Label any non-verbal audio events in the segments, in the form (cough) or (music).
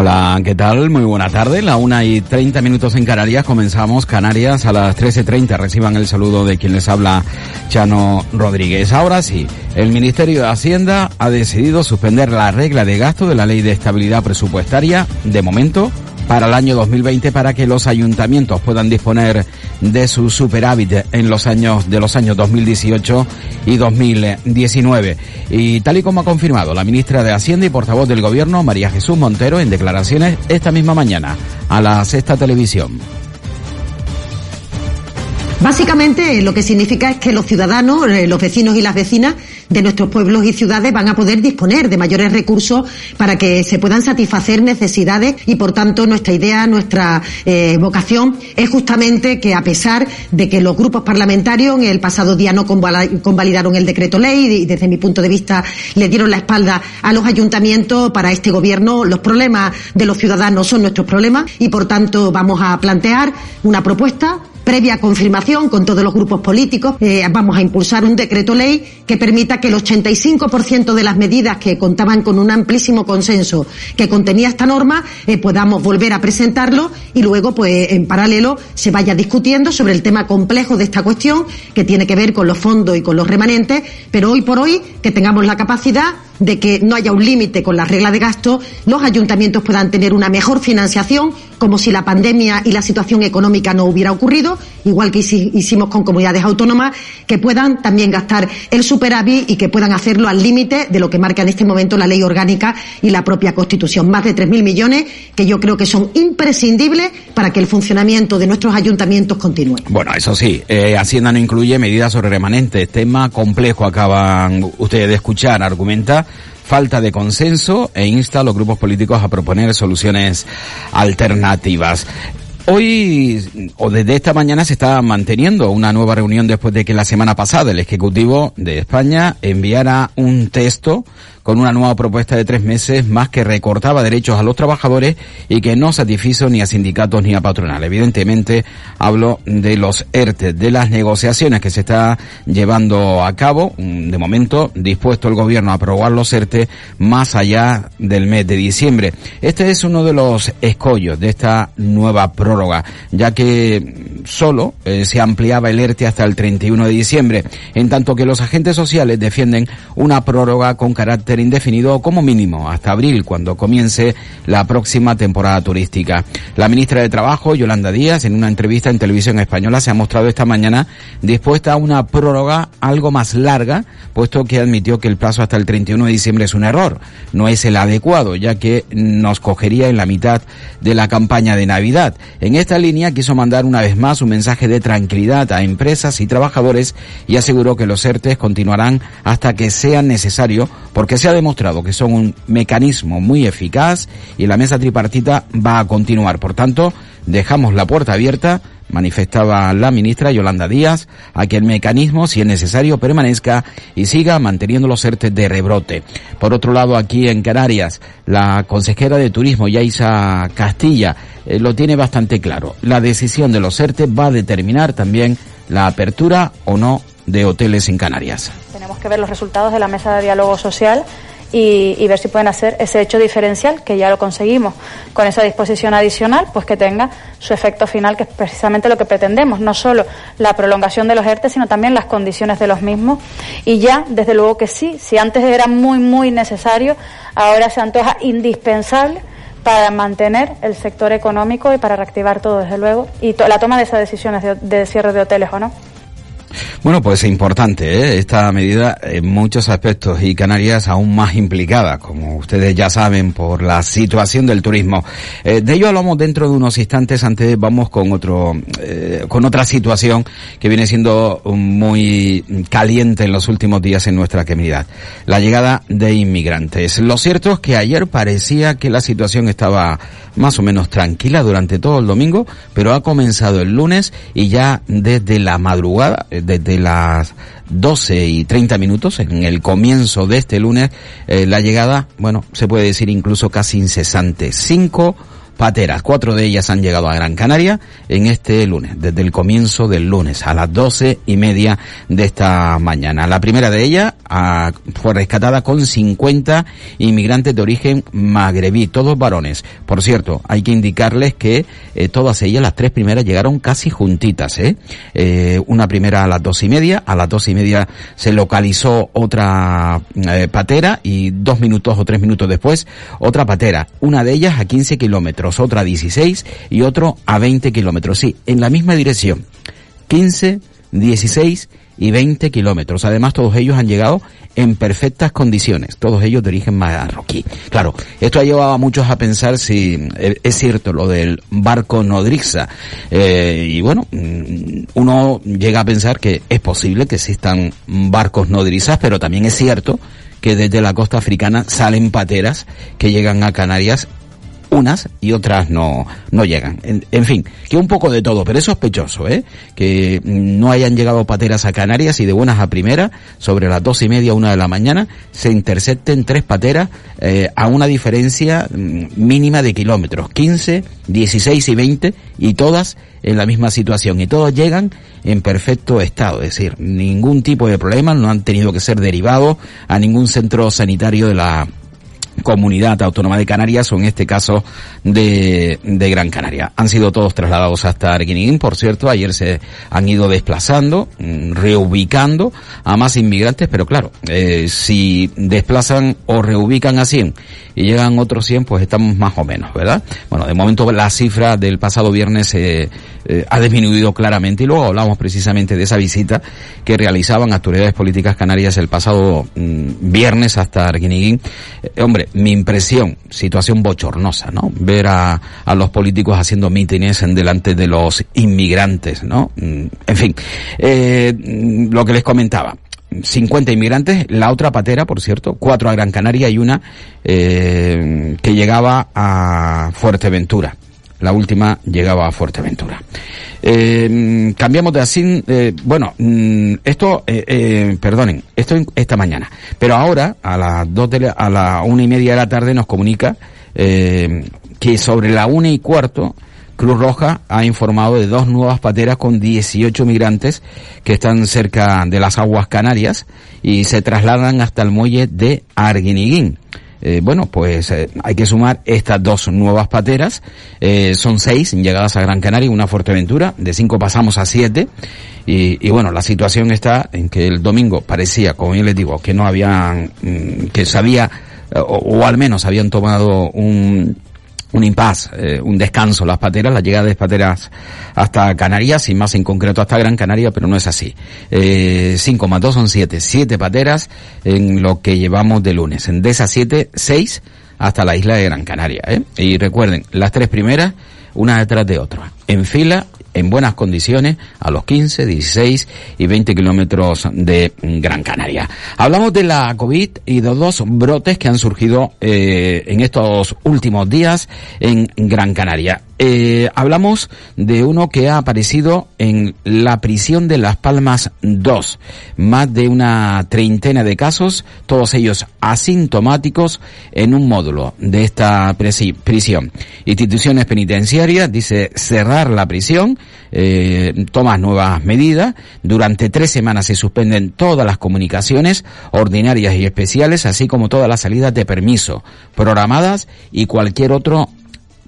Hola, ¿qué tal? Muy buena tarde. La una y treinta minutos en Canarias. Comenzamos Canarias a las trece treinta. Reciban el saludo de quien les habla, Chano Rodríguez. Ahora sí, el Ministerio de Hacienda ha decidido suspender la regla de gasto de la Ley de Estabilidad Presupuestaria, de momento, para el año 2020 para que los ayuntamientos puedan disponer de su superávit en los años de los años 2018 y 2019. Y tal y como ha confirmado la ministra de Hacienda y portavoz del Gobierno, María Jesús Montero, en declaraciones esta misma mañana a la Sexta Televisión. Básicamente lo que significa es que los ciudadanos, eh, los vecinos y las vecinas de nuestros pueblos y ciudades van a poder disponer de mayores recursos para que se puedan satisfacer necesidades y por tanto nuestra idea, nuestra eh, vocación es justamente que a pesar de que los grupos parlamentarios en el pasado día no convalidaron el decreto ley y desde mi punto de vista le dieron la espalda a los ayuntamientos para este gobierno los problemas de los ciudadanos son nuestros problemas y por tanto vamos a plantear una propuesta previa confirmación con todos los grupos políticos, eh, vamos a impulsar un decreto ley que permita que el 85% de las medidas que contaban con un amplísimo consenso que contenía esta norma eh, podamos volver a presentarlo y luego, pues, en paralelo se vaya discutiendo sobre el tema complejo de esta cuestión que tiene que ver con los fondos y con los remanentes, pero hoy por hoy que tengamos la capacidad de que no haya un límite con la regla de gasto, los ayuntamientos puedan tener una mejor financiación, como si la pandemia y la situación económica no hubiera ocurrido, igual que hicimos con comunidades autónomas, que puedan también gastar el superávit y que puedan hacerlo al límite de lo que marca en este momento la ley orgánica y la propia Constitución. Más de 3.000 millones que yo creo que son imprescindibles para que el funcionamiento de nuestros ayuntamientos continúe. Bueno, eso sí, eh, Hacienda no incluye medidas sobre remanentes. Tema complejo acaban ustedes de escuchar, argumenta falta de consenso e insta a los grupos políticos a proponer soluciones alternativas. Hoy o desde esta mañana se está manteniendo una nueva reunión después de que la semana pasada el Ejecutivo de España enviara un texto con una nueva propuesta de tres meses más que recortaba derechos a los trabajadores y que no satisfizo ni a sindicatos ni a patronal. Evidentemente hablo de los ERTE, de las negociaciones que se está llevando a cabo. De momento dispuesto el gobierno a aprobar los ERTE más allá del mes de diciembre. Este es uno de los escollos de esta nueva prórroga, ya que solo eh, se ampliaba el ERTE hasta el 31 de diciembre, en tanto que los agentes sociales defienden una prórroga con carácter indefinido como mínimo hasta abril, cuando comience la próxima temporada turística. La ministra de Trabajo, Yolanda Díaz, en una entrevista en televisión española, se ha mostrado esta mañana dispuesta a una prórroga algo más larga, puesto que admitió que el plazo hasta el 31 de diciembre es un error, no es el adecuado, ya que nos cogería en la mitad de la campaña de Navidad. En esta línea quiso mandar una vez más un mensaje de tranquilidad a empresas y trabajadores y aseguró que los ERTES continuarán hasta que sea necesario porque se ha demostrado que son un mecanismo muy eficaz y la mesa tripartita va a continuar. Por tanto, dejamos la puerta abierta, manifestaba la ministra Yolanda Díaz, a que el mecanismo, si es necesario, permanezca y siga manteniendo los ERTE de rebrote. Por otro lado, aquí en Canarias, la consejera de Turismo, Yaisa Castilla, eh, lo tiene bastante claro. La decisión de los ERTE va a determinar también la apertura o no de hoteles en Canarias. Tenemos que ver los resultados de la mesa de diálogo social y, ver si pueden hacer ese hecho diferencial, que ya lo conseguimos con esa disposición adicional, pues que tenga su efecto final, que es precisamente lo que pretendemos, no solo la prolongación de los ERTE, sino también las condiciones de los mismos. Y ya, desde luego que sí, si antes era muy, muy necesario, ahora se antoja indispensable para mantener el sector económico y para reactivar todo, desde luego, y la toma de esas decisiones de cierre de hoteles o no. Bueno, pues es importante ¿eh? esta medida en muchos aspectos y Canarias aún más implicada, como ustedes ya saben, por la situación del turismo. Eh, de ello hablamos dentro de unos instantes. Antes vamos con otro, eh, con otra situación que viene siendo muy caliente en los últimos días en nuestra comunidad. La llegada de inmigrantes. Lo cierto es que ayer parecía que la situación estaba más o menos tranquila durante todo el domingo, pero ha comenzado el lunes y ya desde la madrugada, desde las 12 y 30 minutos, en el comienzo de este lunes, eh, la llegada, bueno, se puede decir incluso casi incesante. Cinco pateras. Cuatro de ellas han llegado a Gran Canaria en este lunes, desde el comienzo del lunes, a las doce y media de esta mañana. La primera de ellas ah, fue rescatada con 50 inmigrantes de origen magrebí, todos varones. Por cierto, hay que indicarles que eh, todas ellas, las tres primeras, llegaron casi juntitas. ¿eh? Eh, una primera a las dos y media, a las dos y media se localizó otra eh, patera y dos minutos o tres minutos después otra patera. Una de ellas a 15 kilómetros otra a 16 y otro a 20 kilómetros. Sí, en la misma dirección. 15, 16 y 20 kilómetros. Además, todos ellos han llegado en perfectas condiciones, todos ellos de origen marroquí. Claro, esto ha llevado a muchos a pensar si eh, es cierto lo del barco nodriza. Eh, y bueno, mm, uno llega a pensar que es posible que existan barcos nodrizas, pero también es cierto que desde la costa africana salen pateras que llegan a Canarias unas y otras no, no llegan. En, fin, que un poco de todo, pero es sospechoso, ¿eh? Que no hayan llegado pateras a Canarias y de buenas a primeras, sobre las dos y media, una de la mañana, se intercepten tres pateras eh, a una diferencia mm, mínima de kilómetros, 15, 16 y 20, y todas en la misma situación, y todos llegan en perfecto estado, es decir, ningún tipo de problema, no han tenido que ser derivados a ningún centro sanitario de la Comunidad Autónoma de Canarias o en este caso de, de Gran Canaria. Han sido todos trasladados hasta Arguinín, por cierto, ayer se han ido desplazando, mm, reubicando a más inmigrantes, pero claro, eh, si desplazan o reubican a 100 y llegan otros 100, pues estamos más o menos, ¿verdad? Bueno, de momento la cifra del pasado viernes eh, eh, ha disminuido claramente y luego hablamos precisamente de esa visita que realizaban autoridades políticas canarias el pasado mm, viernes hasta Arguinín. Eh, hombre, mi impresión, situación bochornosa, ¿no? Ver a, a los políticos haciendo mítines en delante de los inmigrantes, ¿no? Mm, en fin, eh, mm, lo que les comentaba. 50 inmigrantes, la otra patera, por cierto, cuatro a Gran Canaria y una eh, que llegaba a Fuerteventura. La última llegaba a Fuerteventura. Eh, cambiamos de así, eh, bueno, mm, esto, eh, eh, perdonen, esto esta mañana. Pero ahora, a las dos de la, a la una y media de la tarde nos comunica eh, que sobre la una y cuarto Cruz Roja ha informado de dos nuevas pateras con 18 migrantes que están cerca de las aguas canarias y se trasladan hasta el muelle de Arguiniguín. Eh, bueno, pues eh, hay que sumar estas dos nuevas pateras. Eh, son seis llegadas a Gran Canaria, una Fuerteventura. De cinco pasamos a siete. Y, y, bueno, la situación está en que el domingo parecía, como yo les digo, que no habían, mm, que sabía, o, o al menos habían tomado un, un impas, eh, un descanso las pateras, la llegada de pateras hasta Canarias y más en concreto hasta Gran Canaria, pero no es así. Eh, 5 más 2 son 7, 7 pateras en lo que llevamos de lunes. En de esas 7, 6 hasta la isla de Gran Canaria. ¿eh? Y recuerden, las tres primeras, una detrás de otra, en fila en buenas condiciones a los 15, 16 y 20 kilómetros de Gran Canaria. Hablamos de la COVID y de dos brotes que han surgido eh, en estos últimos días en Gran Canaria. Eh, hablamos de uno que ha aparecido en la prisión de Las Palmas 2. Más de una treintena de casos, todos ellos asintomáticos en un módulo de esta prisión. Instituciones penitenciarias dice cerrar la prisión, eh, toma nuevas medidas. Durante tres semanas se suspenden todas las comunicaciones ordinarias y especiales, así como todas las salidas de permiso programadas y cualquier otro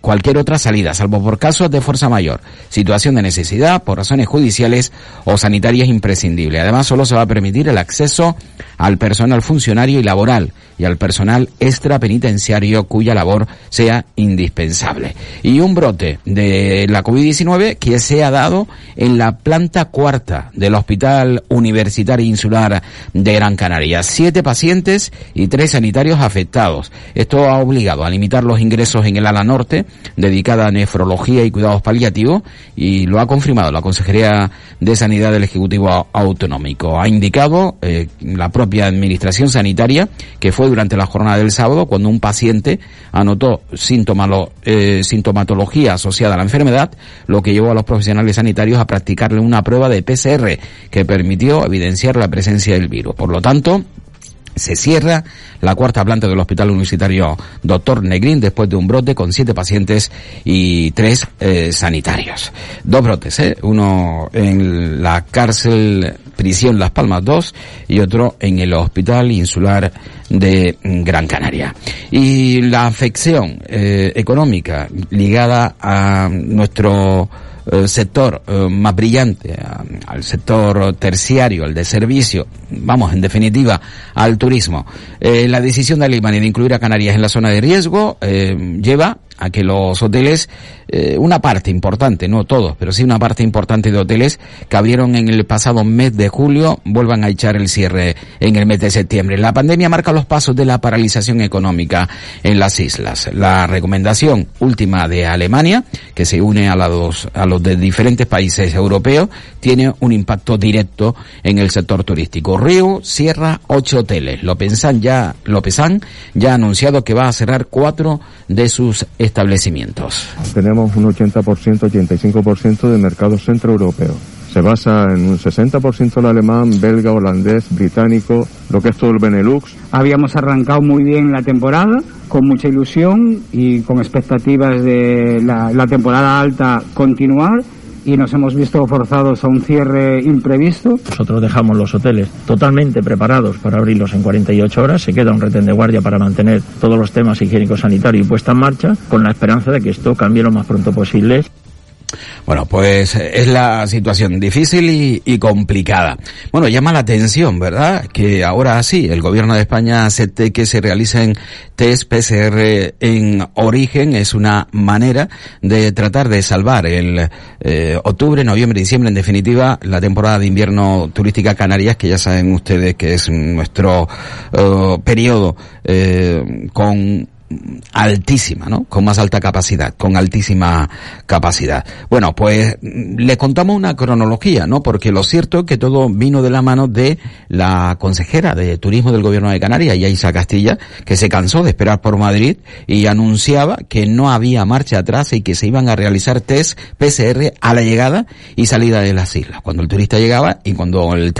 cualquier otra salida, salvo por casos de fuerza mayor, situación de necesidad, por razones judiciales o sanitarias imprescindibles. Además, solo se va a permitir el acceso al personal funcionario y laboral y al personal extrapenitenciario cuya labor sea indispensable. Y un brote de la COVID-19 que se ha dado en la planta cuarta del Hospital Universitario Insular de Gran Canaria. Siete pacientes y tres sanitarios afectados. Esto ha obligado a limitar los ingresos en el ala norte, dedicada a nefrología y cuidados paliativos, y lo ha confirmado la Consejería de Sanidad del Ejecutivo Autonómico. Ha indicado eh, la propia Administración Sanitaria que fue durante la jornada del sábado cuando un paciente anotó eh, sintomatología asociada a la enfermedad, lo que llevó a los profesionales sanitarios a practicarle una prueba de PCR que permitió evidenciar la presencia del virus. Por lo tanto, se cierra la cuarta planta del Hospital Universitario Doctor Negrín después de un brote con siete pacientes y tres eh, sanitarios. Dos brotes, ¿eh? uno en la cárcel prisión Las Palmas 2 y otro en el Hospital Insular de Gran Canaria. Y la afección eh, económica ligada a nuestro sector eh, más brillante, al sector terciario, al de servicio, vamos, en definitiva, al turismo. Eh, la decisión de Alemania de incluir a Canarias en la zona de riesgo lleva a que los hoteles, eh, una parte importante, no todos, pero sí una parte importante de hoteles que abrieron en el pasado mes de julio, vuelvan a echar el cierre en el mes de septiembre. La pandemia marca los pasos de la paralización económica en las islas. La recomendación última de Alemania, que se une a los, a los de diferentes países europeos, tiene un impacto directo en el sector turístico. Río cierra ocho hoteles. Lopesan ya, ya ha anunciado que va a cerrar cuatro de sus establecimientos. Tenemos un 80%, 85% de mercado centroeuropeo. Se basa en un 60% el alemán, belga, holandés, británico, lo que es todo el Benelux. Habíamos arrancado muy bien la temporada, con mucha ilusión y con expectativas de la, la temporada alta continuar y nos hemos visto forzados a un cierre imprevisto. Nosotros dejamos los hoteles totalmente preparados para abrirlos en 48 horas. Se queda un retén de guardia para mantener todos los temas higiénicos sanitarios y puesta en marcha con la esperanza de que esto cambie lo más pronto posible. Bueno, pues es la situación difícil y, complicada. Bueno, llama la atención, ¿verdad? Que ahora sí, el gobierno de España acepte que se realicen test PCR en origen. Es una manera de tratar de salvar el eh, octubre, noviembre, diciembre, en definitiva, la temporada de invierno turística Canarias, que ya saben ustedes que es nuestro eh, periodo eh, con altísima, ¿no? Con más alta capacidad, con altísima capacidad. Bueno, pues le contamos una cronología, ¿no? Porque lo cierto es que todo vino de la mano de la consejera de Turismo del Gobierno de Canarias, Yaisa Castilla, que se cansó de esperar por Madrid y anunciaba que no había marcha atrás y que se iban a realizar test PCR a la llegada y salida de las islas, cuando el turista llegaba y cuando el,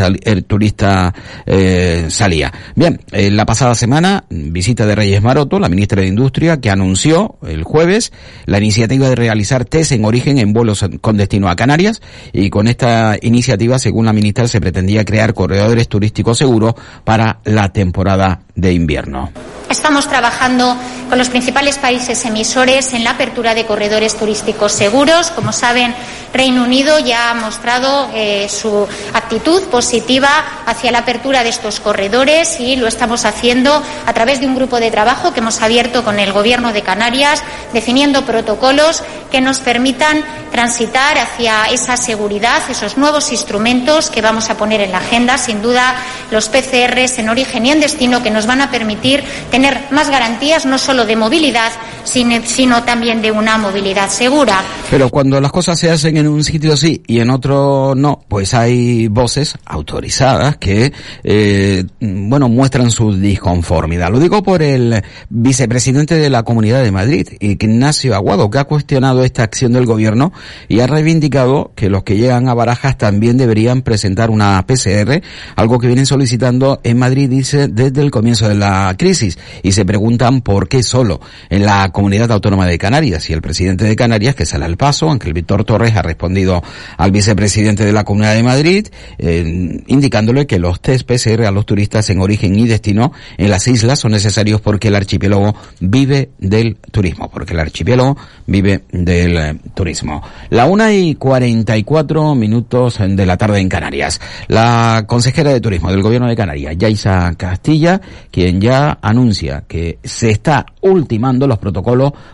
turista eh, salía. Bien, la pasada semana, visita de Reyes Maroto, la ministra de Industria que anunció el jueves la iniciativa de realizar test en origen en vuelos con destino a Canarias y con esta iniciativa, según la ministra, se pretendía crear corredores turísticos seguros para la temporada de invierno. Estamos trabajando con los principales países emisores en la apertura de corredores turísticos seguros. Como saben, Reino Unido ya ha mostrado eh, su actitud positiva hacia la apertura de estos corredores y lo estamos haciendo a través de un grupo de trabajo que hemos abierto con el Gobierno de Canarias, definiendo protocolos que nos permitan transitar hacia esa seguridad, esos nuevos instrumentos que vamos a poner en la agenda. Sin duda, los PCRs en origen y en destino que nos van a permitir tener más garantías no solo de movilidad, sino también de una movilidad segura. Pero cuando las cosas se hacen en un sitio sí y en otro no, pues hay voces autorizadas que, eh, bueno, muestran su disconformidad. Lo digo por el vicepresidente de la Comunidad de Madrid, Ignacio Aguado, que ha cuestionado esta acción del gobierno y ha reivindicado que los que llegan a Barajas también deberían presentar una PCR, algo que vienen solicitando en Madrid, dice, desde el comienzo de la crisis. Y se preguntan por qué solo en la comunidad autónoma de Canarias y el presidente de Canarias que sale al paso, Ángel Víctor Torres, ha respondido al vicepresidente de la Comunidad de Madrid, eh, indicándole que los test PCR a los turistas en origen y destino en las islas son necesarios porque el archipiélago vive del turismo, porque el archipiélago vive del eh, turismo. La una y cuarenta y cuatro minutos de la tarde en Canarias. La consejera de turismo del gobierno de Canarias, Yaisa Castilla, quien ya anuncia que se está ultimando los protocolos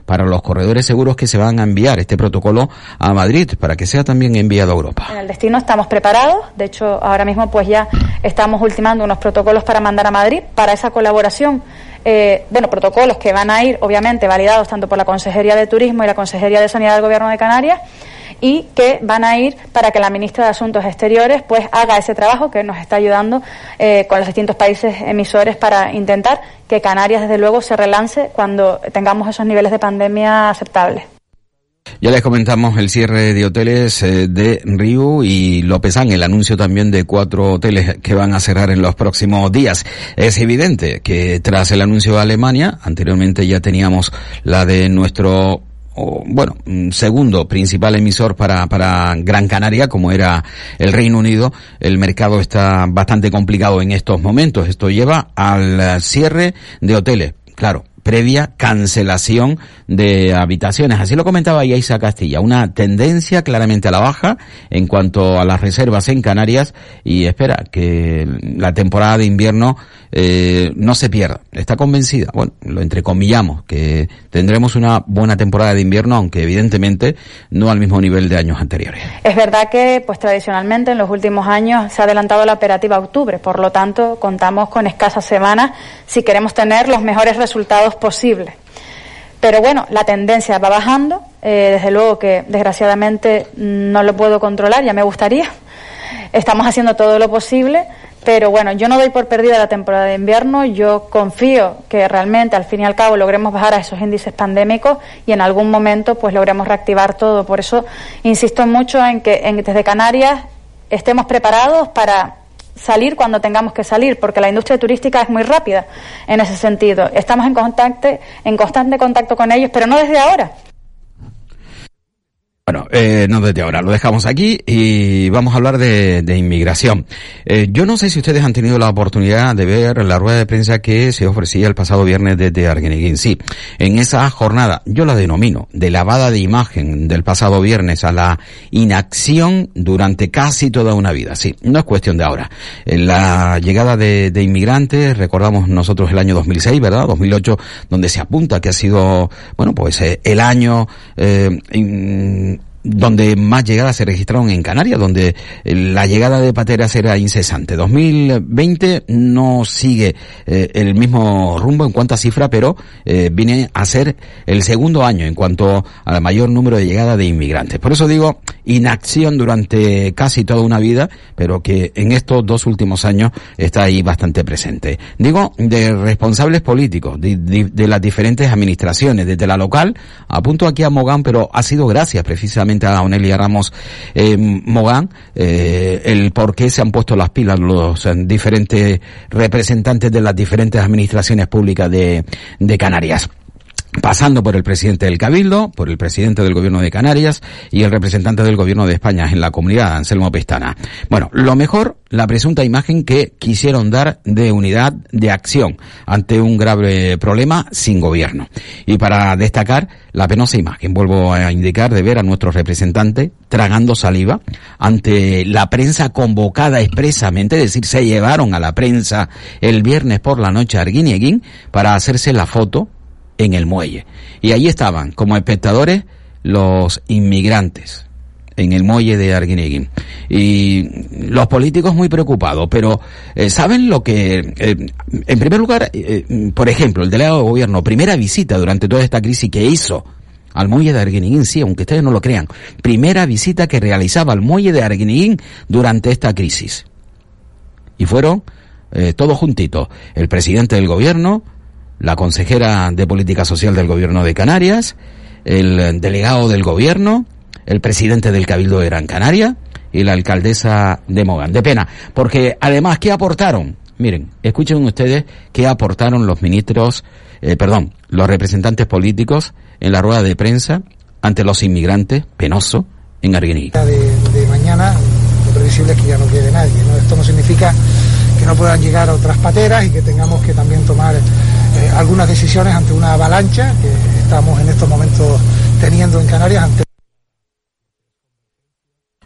para los corredores seguros que se van a enviar este protocolo a Madrid para que sea también enviado a Europa. En el destino estamos preparados, de hecho ahora mismo pues ya estamos ultimando unos protocolos para mandar a Madrid para esa colaboración eh, bueno, protocolos que van a ir, obviamente, validados tanto por la Consejería de Turismo y la Consejería de Sanidad del Gobierno de Canarias y que van a ir para que la ministra de Asuntos Exteriores pues haga ese trabajo que nos está ayudando eh, con los distintos países emisores para intentar que Canarias desde luego se relance cuando tengamos esos niveles de pandemia aceptables. Ya les comentamos el cierre de hoteles eh, de Río y Lópezán, el anuncio también de cuatro hoteles que van a cerrar en los próximos días. Es evidente que tras el anuncio de Alemania, anteriormente ya teníamos la de nuestro bueno, mm, segundo principal emisor para, para Gran Canaria, como era el Reino Unido, el mercado está bastante complicado en estos momentos. Esto lleva al cierre de hoteles. Claro, previa cancelación de habitaciones. Así lo comentaba Yaisa Castilla, una tendencia claramente a la baja en cuanto a las reservas en Canarias y espera que la temporada de invierno eh, no se pierda. Está convencida, bueno, lo entrecomillamos, que tendremos una buena temporada de invierno, aunque evidentemente no al mismo nivel de años anteriores. Es verdad que, pues tradicionalmente en los últimos años se ha adelantado la operativa octubre, por lo tanto contamos con escasas semanas si queremos tener los mejores resultados posibles. Pero bueno, la tendencia va bajando, eh, desde luego que desgraciadamente no lo puedo controlar, ya me gustaría. Estamos haciendo todo lo posible pero bueno, yo no doy por perdida la temporada de invierno, yo confío que realmente al fin y al cabo logremos bajar a esos índices pandémicos y en algún momento pues logremos reactivar todo. Por eso insisto mucho en que desde Canarias estemos preparados para salir cuando tengamos que salir, porque la industria turística es muy rápida en ese sentido. Estamos en, contacto, en constante contacto con ellos, pero no desde ahora. Bueno, eh, no desde ahora, lo dejamos aquí y vamos a hablar de, de inmigración. Eh, yo no sé si ustedes han tenido la oportunidad de ver la rueda de prensa que se ofrecía el pasado viernes desde Arguineguín. Sí, en esa jornada, yo la denomino de lavada de imagen del pasado viernes a la inacción durante casi toda una vida. Sí, no es cuestión de ahora. En la llegada de, de inmigrantes, recordamos nosotros el año 2006, ¿verdad? 2008, donde se apunta que ha sido, bueno, pues eh, el año eh, donde más llegadas se registraron en Canarias, donde eh, la llegada de pateras era incesante. 2020 no sigue eh, el mismo rumbo en cuanto a cifra, pero eh, viene a ser el segundo año en cuanto al mayor número de llegadas de inmigrantes. Por eso digo, inacción durante casi toda una vida, pero que en estos dos últimos años está ahí bastante presente. Digo, de responsables políticos, de, de las diferentes administraciones, desde la local, apunto aquí a Mogán, pero ha sido gracias precisamente a Onelia Ramos eh, Mogán, eh, el por qué se han puesto las pilas los eh, diferentes representantes de las diferentes administraciones públicas de, de Canarias pasando por el presidente del Cabildo, por el presidente del Gobierno de Canarias y el representante del Gobierno de España en la comunidad, Anselmo Pestana. Bueno, lo mejor, la presunta imagen que quisieron dar de unidad de acción ante un grave problema sin gobierno. Y para destacar la penosa imagen, vuelvo a indicar, de ver a nuestro representante tragando saliva ante la prensa convocada expresamente, es decir, se llevaron a la prensa el viernes por la noche a Arguineguín para hacerse la foto en el muelle. Y allí estaban como espectadores los inmigrantes en el muelle de Arguineguín. Y los políticos muy preocupados, pero eh, ¿saben lo que... Eh, en primer lugar, eh, por ejemplo, el delegado de gobierno, primera visita durante toda esta crisis que hizo al muelle de Arguineguín, sí, aunque ustedes no lo crean, primera visita que realizaba al muelle de Arguineguín durante esta crisis. Y fueron todos juntitos, el presidente del gobierno, la consejera de Política Social del Gobierno de Canarias, el delegado del Gobierno, el presidente del Cabildo de Gran Canaria y la alcaldesa de Mogán. De pena, porque además, ¿qué aportaron? Miren, escuchen ustedes qué aportaron los ministros, eh, perdón, los representantes políticos en la rueda de prensa ante los inmigrantes, penoso, en Arguineguín. De, de mañana, lo previsible es que ya no quede nadie. ¿no? Esto no significa que no puedan llegar a otras pateras y que tengamos que también tomar eh, algunas decisiones ante una avalancha que estamos en estos momentos teniendo en Canarias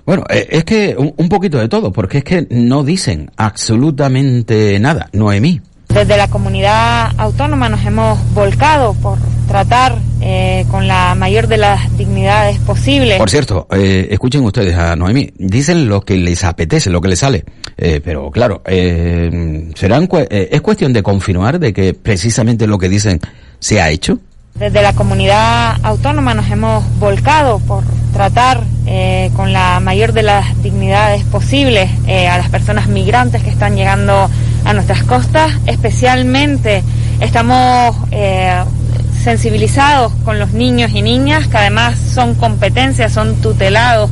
bueno, eh, es que un, poquito de todo, porque es que no dicen absolutamente nada, Noemí. Desde la comunidad autónoma nos hemos volcado por tratar eh, con la mayor de las dignidades posibles. Por cierto, eh, escuchen ustedes a Noemí, dicen lo que les apetece, lo que les sale, eh, pero claro, eh, serán eh, es cuestión de confirmar de que precisamente lo que dicen se ha hecho. Desde la comunidad autónoma nos hemos volcado por tratar eh, con la mayor de las dignidades posibles eh, a las personas migrantes que están llegando a nuestras costas. Especialmente estamos eh, sensibilizados con los niños y niñas, que además son competencias, son tutelados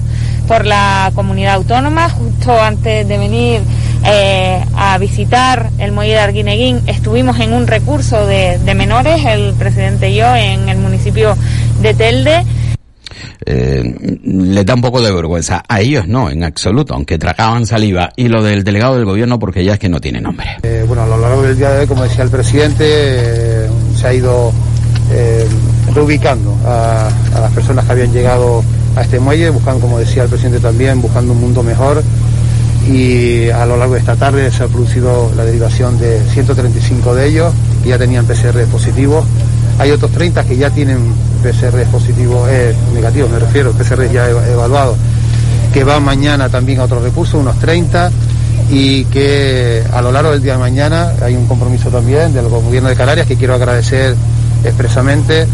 por la comunidad autónoma. Justo antes de venir eh, a visitar el muelle de Arguineguín, estuvimos en un recurso de, de, menores, el presidente y yo, en el municipio de Telde. Eh, le da un poco de vergüenza. A ellos no, en absoluto, aunque tragaban saliva. Y lo del delegado del gobierno, porque ya es que no tiene nombre. Eh, bueno, a lo largo del día de hoy, como decía el presidente, eh, se ha ido reubicando a, a las personas que habían llegado a este muelle, buscando, como decía el presidente también, buscando un mundo mejor y a lo largo de esta tarde se ha producido la derivación de 135 de ellos que ya tenían PCR positivos. Hay otros 30 que ya tienen PCR positivos, eh, negativos me refiero, PCR ya evaluados, que van mañana también a otros recursos, unos 30, y que a lo largo del día de mañana hay un compromiso también del gobierno de Canarias que quiero agradecer expresamente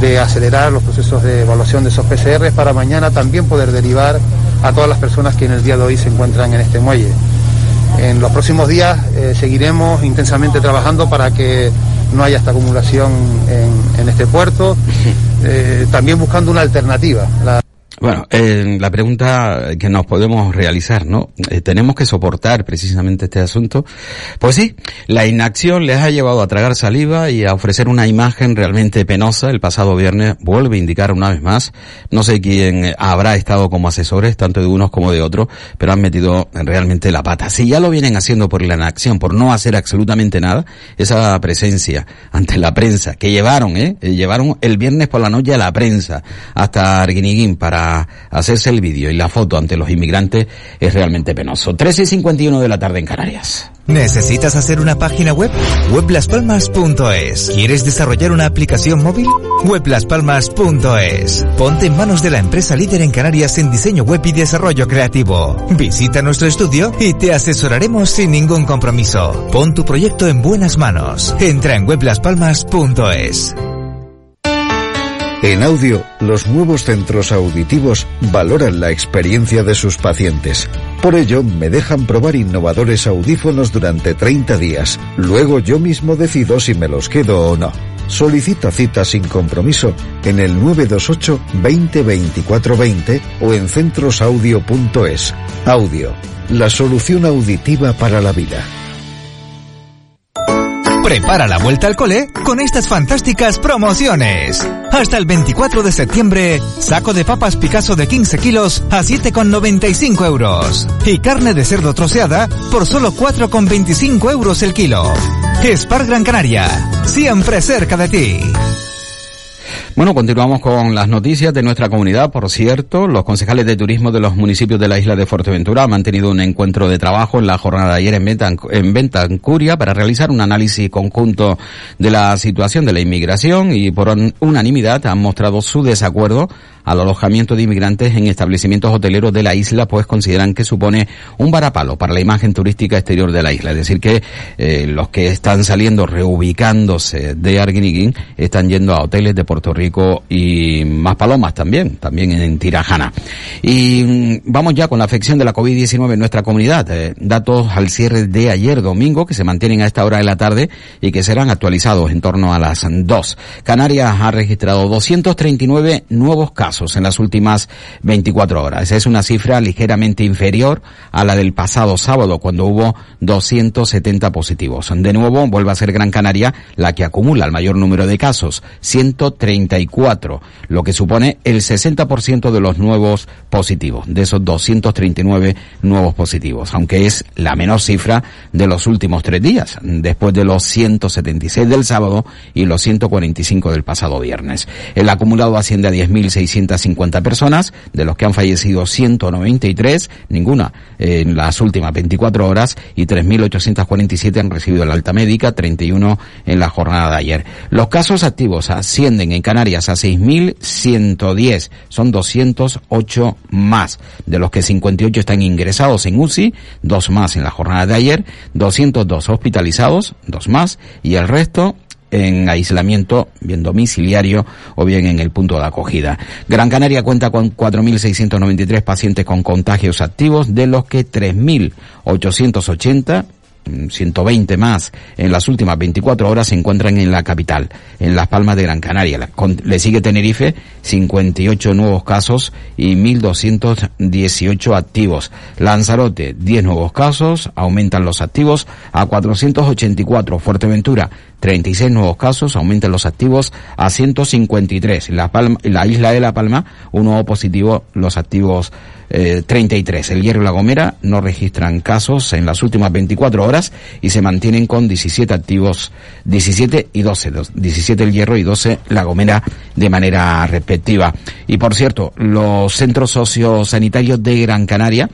de acelerar los procesos de evaluación de esos PCR para mañana también poder derivar a todas las personas que en el día de hoy se encuentran en este muelle. En los próximos días eh, seguiremos intensamente trabajando para que no haya esta acumulación en, en este puerto, eh, también buscando una alternativa. La... Bueno, eh, la pregunta que nos podemos realizar, ¿no? Eh, ¿Tenemos que soportar precisamente este asunto? Pues sí, la inacción les ha llevado a tragar saliva y a ofrecer una imagen realmente penosa. El pasado viernes vuelve a indicar una vez más, no sé quién habrá estado como asesores, tanto de unos como de otros, pero han metido realmente la pata. Si ya lo vienen haciendo por la inacción, por no hacer absolutamente nada, esa presencia ante la prensa que llevaron, ¿eh? Llevaron el viernes por la noche a la prensa hasta Arguiniguín para hacerse el vídeo y la foto ante los inmigrantes es realmente penoso. 13 y 51 de la tarde en Canarias. ¿Necesitas hacer una página web? Weblaspalmas.es. ¿Quieres desarrollar una aplicación móvil? Weblaspalmas.es. Ponte en manos de la empresa líder en Canarias en diseño web y desarrollo creativo. Visita nuestro estudio y te asesoraremos sin ningún compromiso. Pon tu proyecto en buenas manos. Entra en weblaspalmas.es. En audio, los nuevos centros auditivos valoran la experiencia de sus pacientes. Por ello, me dejan probar innovadores audífonos durante 30 días. Luego yo mismo decido si me los quedo o no. Solicita cita sin compromiso en el 928 20 24 20 o en centrosaudio.es. Audio, la solución auditiva para la vida. Prepara la vuelta al cole con estas fantásticas promociones. Hasta el 24 de septiembre, saco de papas Picasso de 15 kilos a 7,95 euros. Y carne de cerdo troceada por solo 4,25 euros el kilo. Spar Gran Canaria, siempre cerca de ti. Bueno, continuamos con las noticias de nuestra comunidad. Por cierto, los concejales de turismo de los municipios de la isla de Fuerteventura han mantenido un encuentro de trabajo en la jornada de ayer en, Bentan en Bentancuria para realizar un análisis conjunto de la situación de la inmigración y por unanimidad han mostrado su desacuerdo al alojamiento de inmigrantes en establecimientos hoteleros de la isla, pues consideran que supone un varapalo para la imagen turística exterior de la isla. Es decir, que eh, los que están saliendo, reubicándose de Arguiniguín, están yendo a hoteles de Puerto Rico y más palomas también, también en Tirajana. Y mm, vamos ya con la afección de la COVID-19 en nuestra comunidad. Eh, datos al cierre de ayer domingo que se mantienen a esta hora de la tarde y que serán actualizados en torno a las 2. Canarias ha registrado 239 nuevos casos en las últimas 24 horas. Es una cifra ligeramente inferior a la del pasado sábado cuando hubo 270 positivos. De nuevo, vuelve a ser Gran Canaria la que acumula el mayor número de casos, 134, lo que supone el 60% de los nuevos positivos, de esos 239 nuevos positivos, aunque es la menor cifra de los últimos tres días, después de los 176 del sábado y los 145 del pasado viernes. El acumulado asciende a 10.650 personas, de los que han fallecido 193, ninguna en las últimas 24 horas, y 3.847 han recibido la alta médica, 31 en la jornada de ayer. Los casos activos ascienden en Canarias a 6.110, son 208 más, de los que 58 están ingresados en UCI, dos más en la jornada de ayer, 202 hospitalizados, dos más, y el resto en aislamiento, bien domiciliario o bien en el punto de acogida. Gran Canaria cuenta con 4.693 pacientes con contagios activos, de los que 3.880 120 más en las últimas 24 horas se encuentran en la capital, en Las Palmas de Gran Canaria. Le sigue Tenerife, 58 nuevos casos y 1.218 activos. Lanzarote, 10 nuevos casos, aumentan los activos a 484. Fuerteventura, 36 nuevos casos, aumentan los activos a 153. La, Palma, la isla de La Palma, un nuevo positivo, los activos 33. Eh, el Hierro y La Gomera no registran casos en las últimas 24 horas y se mantienen con 17 activos, 17 y 12, 17 el Hierro y 12 La Gomera de manera respectiva. Y por cierto, los centros sociosanitarios de Gran Canaria,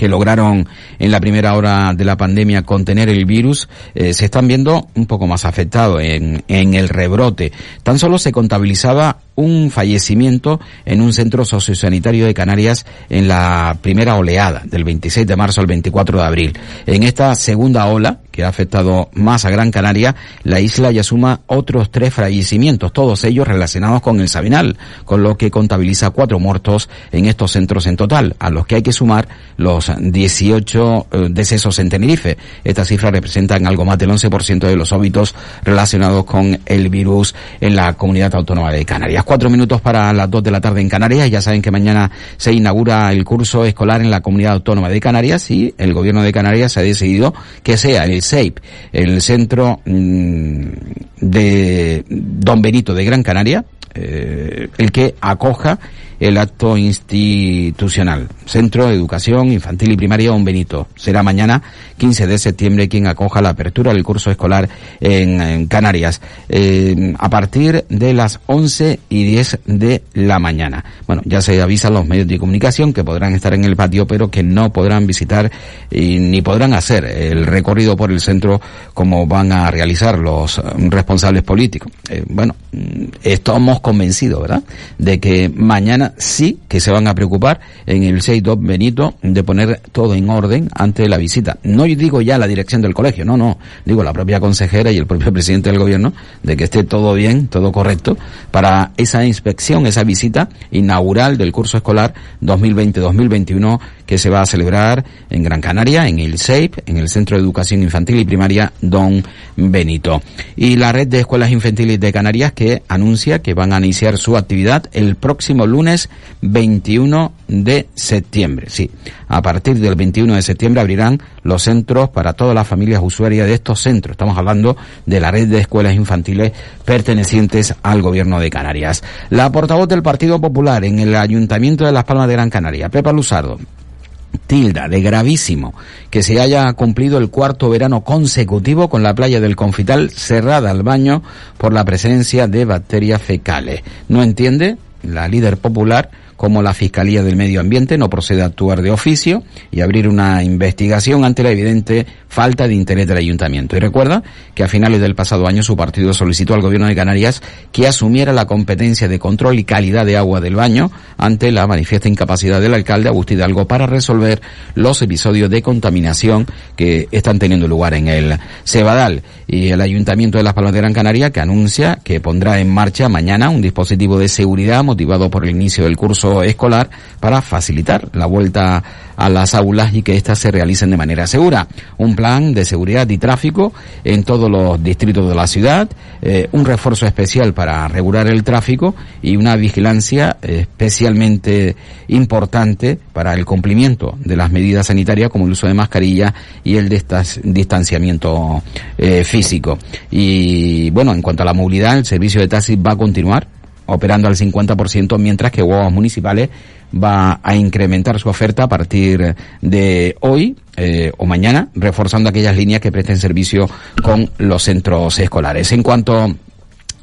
que lograron en la primera hora de la pandemia contener el virus, eh, se están viendo un poco más afectados en, en el rebrote. Tan solo se contabilizaba un fallecimiento en un centro sociosanitario de Canarias en la primera oleada, del 26 de marzo al 24 de abril. En esta segunda ola, ha afectado más a Gran Canaria, la isla ya suma otros tres fallecimientos, todos ellos relacionados con el Sabinal, con lo que contabiliza cuatro muertos en estos centros en total, a los que hay que sumar los 18 eh, decesos en Tenerife. Esta cifra representa en algo más del 11% de los óbitos relacionados con el virus en la comunidad autónoma de Canarias cuatro minutos para las dos de la tarde en Canarias. Ya saben que mañana se inaugura el curso escolar en la comunidad autónoma de Canarias y el gobierno de Canarias ha decidido que sea el SEIP, el centro mm, de Don Benito de Gran Canaria, eh, el que acoja el acto institucional. Centro de Educación Infantil y Primaria Don Benito. Será mañana, 15 de septiembre, quien acoja la apertura del curso escolar en, Canarias, eh, a partir de las 11 y 10 de la mañana. Bueno, ya se avisan los medios de comunicación que podrán estar en el patio, pero que no podrán visitar y, ni podrán hacer el recorrido por el centro como van a realizar los eh, responsables políticos. Eh, bueno, mm, estamos convencidos, ¿verdad?, de que mañana sí que se van a preocupar en el 6.2 Benito de poner todo en orden antes de la visita. No digo ya la dirección del colegio, no, no, digo la propia consejera y el propio (laughs) presidente del gobierno de que esté todo bien, todo correcto para esa inspección, esa visita inaugural del curso escolar 2020-2021 que se va a celebrar en Gran Canaria, en el SEIP, en el Centro de Educación Infantil y Primaria Don Benito. Y la red de escuelas infantiles de Canarias que anuncia que van a iniciar su actividad el próximo lunes 21 de septiembre. Sí, a partir del 21 de septiembre abrirán los centros para todas las familias usuarias de estos centros. Estamos hablando de la red de escuelas infantiles pertenecientes al gobierno de Canarias. La portavoz del Partido Popular en el Ayuntamiento de Las Palmas de Gran Canaria, Pepa Luzardo, tilda de gravísimo que se haya cumplido el cuarto verano consecutivo con la playa del Confital cerrada al baño por la presencia de bacterias fecales. No entiende la líder popular como la Fiscalía del Medio Ambiente no procede a actuar de oficio y abrir una investigación ante la evidente falta de interés del ayuntamiento. Y recuerda que a finales del pasado año su partido solicitó al gobierno de Canarias que asumiera la competencia de control y calidad de agua del baño ante la manifiesta incapacidad del alcalde Agustín Hidalgo para resolver los episodios de contaminación que están teniendo lugar en el Cebadal y el Ayuntamiento de Las Palmas de Gran Canaria que anuncia que pondrá en marcha mañana un dispositivo de seguridad motivado por el inicio del curso escolar para facilitar la vuelta a las aulas y que éstas se realicen de manera segura. Un plan de seguridad y tráfico en todos los distritos de la ciudad, eh, un refuerzo especial para regular el tráfico y una vigilancia especialmente importante para el cumplimiento de las medidas sanitarias como el uso de mascarilla y el distanciamiento eh, físico. Y bueno, en cuanto a la movilidad, el servicio de taxi va a continuar operando al 50%, mientras que Guaguas Municipales va a incrementar su oferta a partir de hoy eh, o mañana, reforzando aquellas líneas que presten servicio con los centros escolares. En cuanto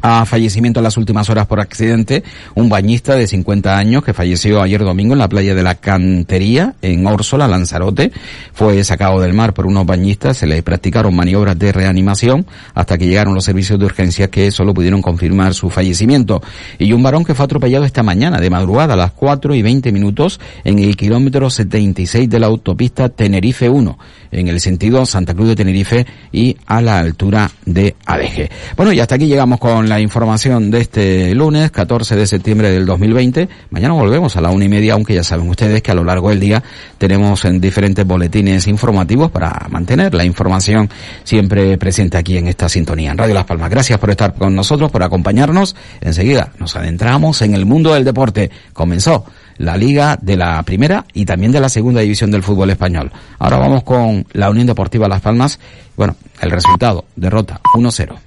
a fallecimiento en las últimas horas por accidente, un bañista de 50 años que falleció ayer domingo en la playa de la Cantería, en Órsola, Lanzarote, fue sacado del mar por unos bañistas, se le practicaron maniobras de reanimación hasta que llegaron los servicios de urgencia que solo pudieron confirmar su fallecimiento. Y un varón que fue atropellado esta mañana de madrugada a las 4 y 20 minutos en el kilómetro 76 de la autopista Tenerife 1 en el sentido Santa Cruz de Tenerife y a la altura de Adeje. Bueno, y hasta aquí llegamos con la información de este lunes, 14 de septiembre del 2020. Mañana volvemos a la una y media, aunque ya saben ustedes que a lo largo del día tenemos en diferentes boletines informativos para mantener la información siempre presente aquí en esta sintonía. En Radio Las Palmas, gracias por estar con nosotros, por acompañarnos. Enseguida nos adentramos en el mundo del deporte. Comenzó la liga de la primera y también de la segunda división del fútbol español. Ahora vamos con la Unión Deportiva Las Palmas. Bueno, el resultado, derrota 1-0.